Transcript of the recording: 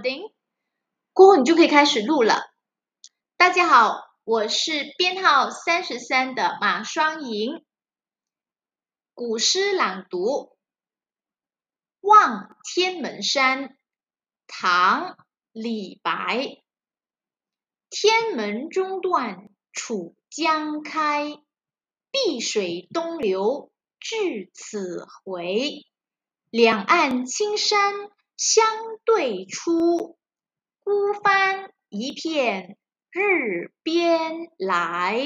叮，过后你就可以开始录了。大家好，我是编号三十三的马双莹。古诗朗读《望天门山》，唐·李白。天门中断楚江开，碧水东流至此回。两岸青山相对出，孤帆一片日边来。